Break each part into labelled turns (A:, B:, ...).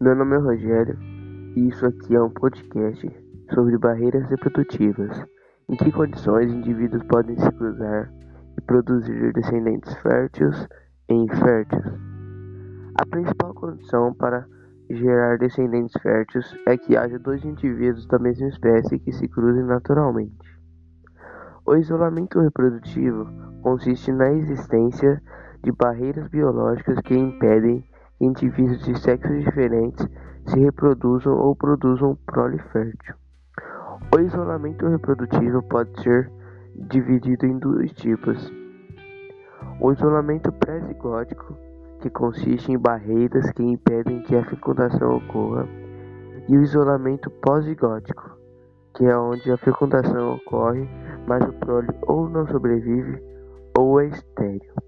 A: Meu nome é Rogério e isso aqui é um podcast sobre barreiras reprodutivas. Em que condições indivíduos podem se cruzar e produzir descendentes férteis e inférteis? A principal condição para gerar descendentes férteis é que haja dois indivíduos da mesma espécie que se cruzem naturalmente. O isolamento reprodutivo consiste na existência de barreiras biológicas que impedem indivíduos de sexos diferentes se reproduzam ou produzam prole fértil. O isolamento reprodutivo pode ser dividido em dois tipos. O isolamento pré-zigótico, que consiste em barreiras que impedem que a fecundação ocorra, e o isolamento pós-zigótico, que é onde a fecundação ocorre, mas o prole ou não sobrevive ou é estéril.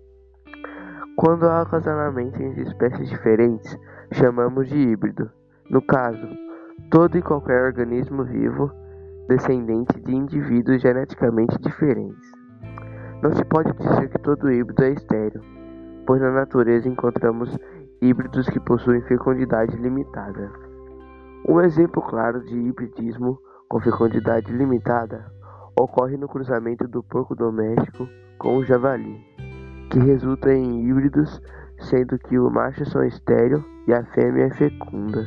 A: Quando há acasalamento entre espécies diferentes, chamamos de híbrido. No caso, todo e qualquer organismo vivo descendente de indivíduos geneticamente diferentes. Não se pode dizer que todo híbrido é estéril, pois na natureza encontramos híbridos que possuem fecundidade limitada. Um exemplo claro de hibridismo com fecundidade limitada ocorre no cruzamento do porco doméstico com o javali que resulta em híbridos, sendo que o macho são estéril e a fêmea é fecunda.